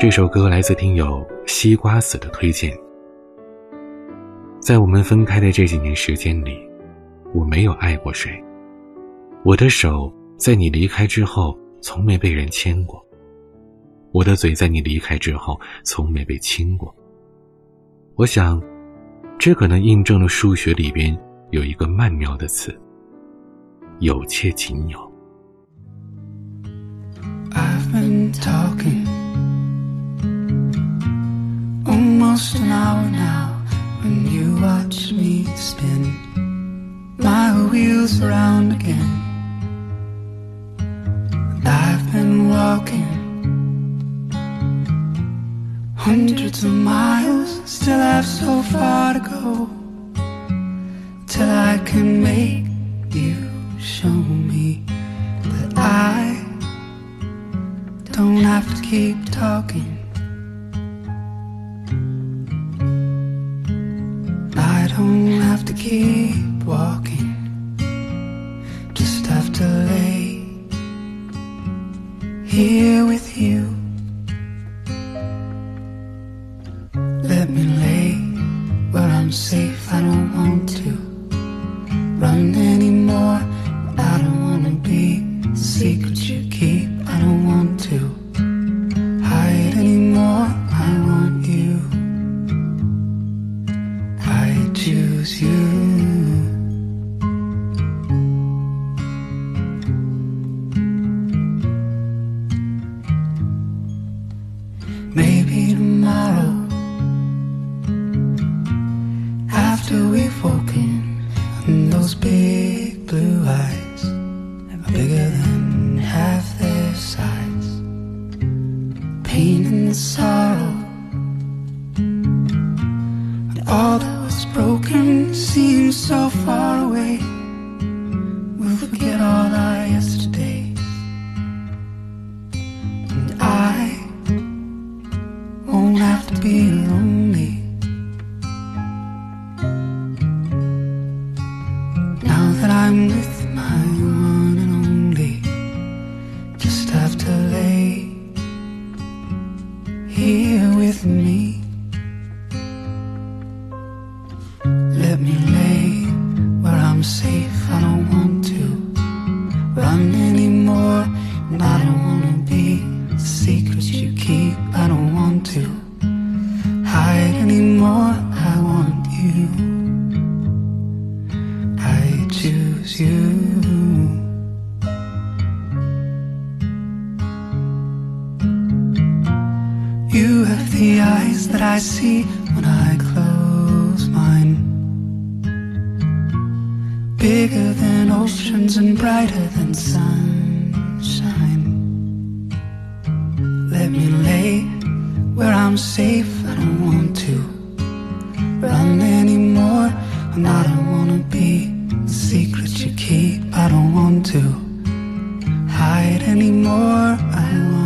这首歌来自听友西瓜子的推荐。在我们分开的这几年时间里，我没有爱过谁。我的手在你离开之后，从没被人牵过。我的嘴在你离开之后，从没被亲过。我想，这可能印证了数学里边有一个曼妙的词：有且仅有。almost an hour now when you watch me spin my wheels around again. And I've been walking hundreds of miles, still have so far to go till I can make you show me that I don't have to keep talking. To keep walking, just have to lay here with you. Let me lay where I'm safe, I don't want to run anymore. I don't wanna be the secret you keep, I don't want to hide anymore. I want you. I choose you. And those big blue eyes, bigger than half their size. Pain and sorrow But all the broken seems so far away. Let me lay where I'm safe. I don't want to run anymore. And I don't want to be the secrets you keep. I don't want to hide anymore. I want you. I choose you. You have the eyes that I see when I close mine bigger than oceans and brighter than sunshine. Let me lay where I'm safe. I don't want to run anymore, and I don't wanna be the secret you keep. I don't want to hide anymore. I